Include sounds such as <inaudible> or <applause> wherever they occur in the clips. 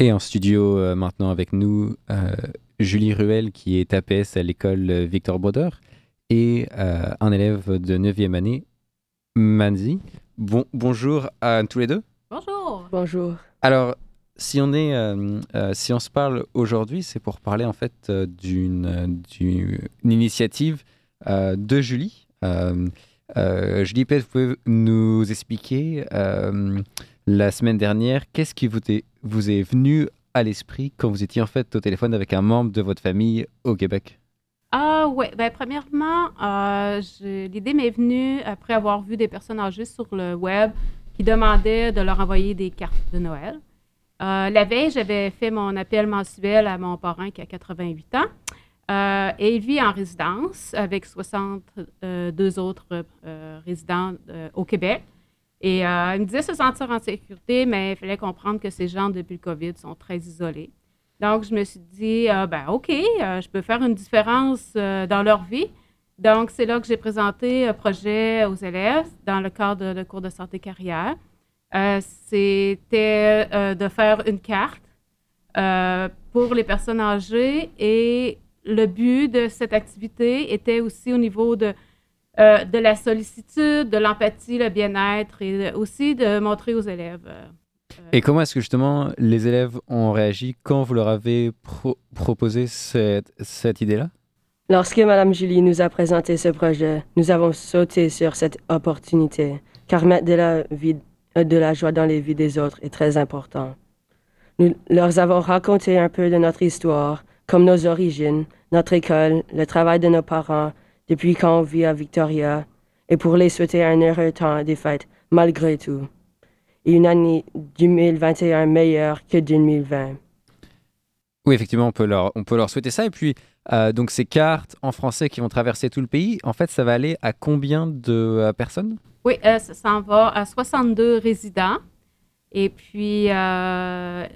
Et en studio euh, maintenant avec nous, euh, Julie Ruel qui est APS à l'école Victor Bauder et euh, un élève de 9e année, Manzi. Bon, bonjour à tous les deux. Bonjour. Bonjour. Alors, si on, est, euh, euh, si on se parle aujourd'hui, c'est pour parler en fait euh, d'une d'une initiative euh, de Julie. Euh, euh, Julie, peut-être vous pouvez nous expliquer euh, la semaine dernière, qu'est-ce qui vous est, vous est venu à l'esprit quand vous étiez en fait au téléphone avec un membre de votre famille au Québec? Ah ouais, ben premièrement, euh, l'idée m'est venue après avoir vu des personnes âgées sur le web qui demandaient de leur envoyer des cartes de Noël. Euh, la veille, j'avais fait mon appel mensuel à mon parrain qui a 88 ans. Euh, et il vit en résidence avec 62 autres résidents au Québec. Et euh, il me disait se sentir en sécurité, mais il fallait comprendre que ces gens, depuis le COVID, sont très isolés. Donc, je me suis dit, euh, ben OK, euh, je peux faire une différence euh, dans leur vie. Donc, c'est là que j'ai présenté un projet aux élèves dans le cadre de, de cours de santé carrière. C'était de faire une carte pour les personnes âgées et le but de cette activité était aussi au niveau de, euh, de la sollicitude, de l'empathie, le bien-être et aussi de montrer aux élèves. euh, Et comment est-ce que justement les élèves ont réagi quand vous leur avez pro- proposé cette, cette idée-là? Lorsque Mme Julie nous a présenté ce projet, nous avons sauté sur cette opportunité, car mettre de la, vie, euh, de la joie dans les vies des autres est très important. Nous leur avons raconté un peu de notre histoire, comme nos origines, notre école, le travail de nos parents, depuis quand on vit à Victoria, et pour les souhaiter un heureux temps des fêtes, malgré tout, et une année 2021 meilleure que 2020. Oui, effectivement, on peut leur, on peut leur souhaiter ça. Et puis, euh, donc ces cartes en français qui vont traverser tout le pays, en fait, ça va aller à combien de euh, personnes? Oui, euh, ça s'en va à 62 résidents. Et puis, euh,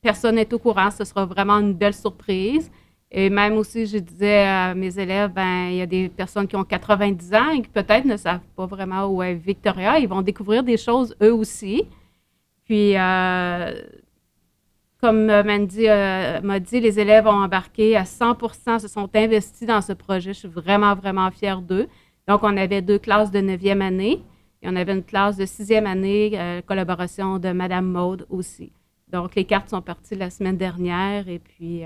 personne n'est au courant. Ce sera vraiment une belle surprise. Et même aussi, je disais à mes élèves, ben, il y a des personnes qui ont 90 ans et qui peut-être ne savent pas vraiment où est Victoria. Ils vont découvrir des choses eux aussi. Puis, euh, comme euh, Mandy euh, m'a dit, les élèves ont embarqué à 100% se sont investis dans ce projet. Je suis vraiment, vraiment fière d'eux. Donc, on avait deux classes de 9e année et on avait une classe de 6e année, collaboration de Madame Maude aussi. Donc, les cartes sont parties la semaine dernière et puis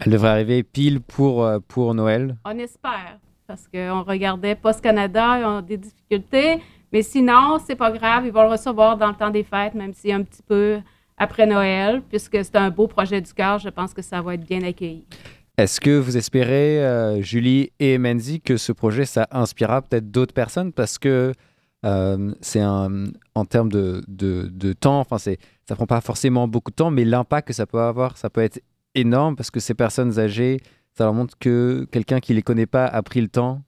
Elle devrait arriver pile pour, euh, pour Noël. on espère parce qu'on regardait Post Canada, ils ont des difficultés, mais sinon, c'est pas grave, ils vont le recevoir dans le temps des fêtes, même si un petit peu après Noël, puisque c'est un beau projet du cœur, je pense que ça va être bien accueilli. Est-ce que vous espérez, euh, Julie et Menzi, que ce projet, ça inspirera peut-être d'autres personnes? Parce que euh, c'est un, en termes de, de, de temps, enfin, c'est, ça prend pas forcément beaucoup de temps, mais l'impact que ça peut avoir, ça peut être énorme parce que ces personnes âgées, ça leur montre que quelqu'un qui les connaît pas a pris le temps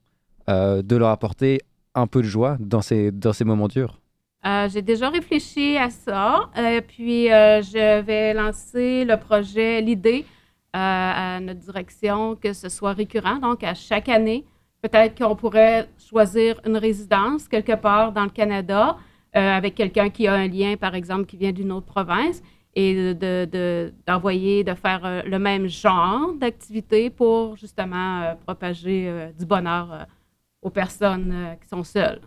euh, de leur apporter un peu de joie dans ces, dans ces moments durs. Euh, J'ai déjà réfléchi à ça, euh, puis je vais lancer le projet, l'idée à notre direction que ce soit récurrent, donc à chaque année. Peut-être qu'on pourrait choisir une résidence quelque part dans le Canada avec quelqu'un qui a un lien, par exemple, qui vient d'une autre province, et de- de- de- d'envoyer, de, faire euh, le même genre d'activité pour justement euh, propager euh, du bonheur aux personnes qui sont seules.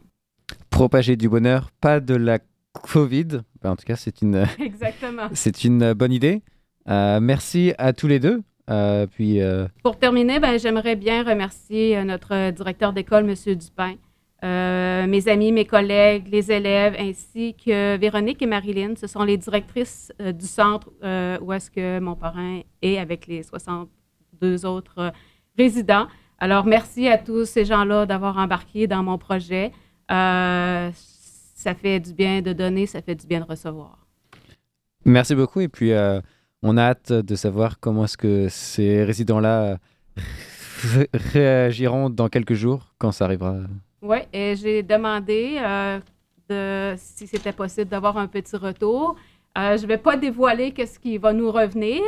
Propager du bonheur, pas de la Covid. Ben, en tout cas, c'est une, <laughs> <laughs> c'est une bonne idée. Euh, merci à tous les deux. Euh, puis, euh, Pour terminer, ben, j'aimerais bien remercier notre directeur d'école, M. Dupin, euh, mes amis, mes collègues, les élèves, ainsi que Véronique et Marilyn. Ce sont les directrices euh, du centre euh, où est-ce que mon parrain est avec les 62 autres résidents. Alors, merci à tous ces gens-là d'avoir embarqué dans mon projet. Ça fait du bien de donner, ça fait du bien de recevoir. Merci beaucoup et puis on a hâte de savoir comment est-ce que ces résidents-là ré- réagiront dans quelques jours quand ça arrivera. Oui, et j'ai demandé euh, de, si c'était possible d'avoir un petit retour. Euh, je ne vais pas dévoiler ce qui va nous revenir,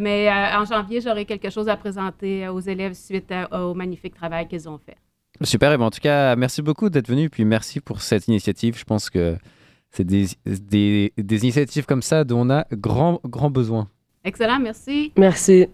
mais euh, en janvier, j'aurai quelque chose à présenter aux élèves suite à- au magnifique travail qu'ils ont fait. Super, et ben en tout cas, merci beaucoup d'être venu, puis merci pour cette initiative. Je pense que C'est des, des, des initiatives comme ça dont on a grand, grand besoin. Excellent, merci. Merci.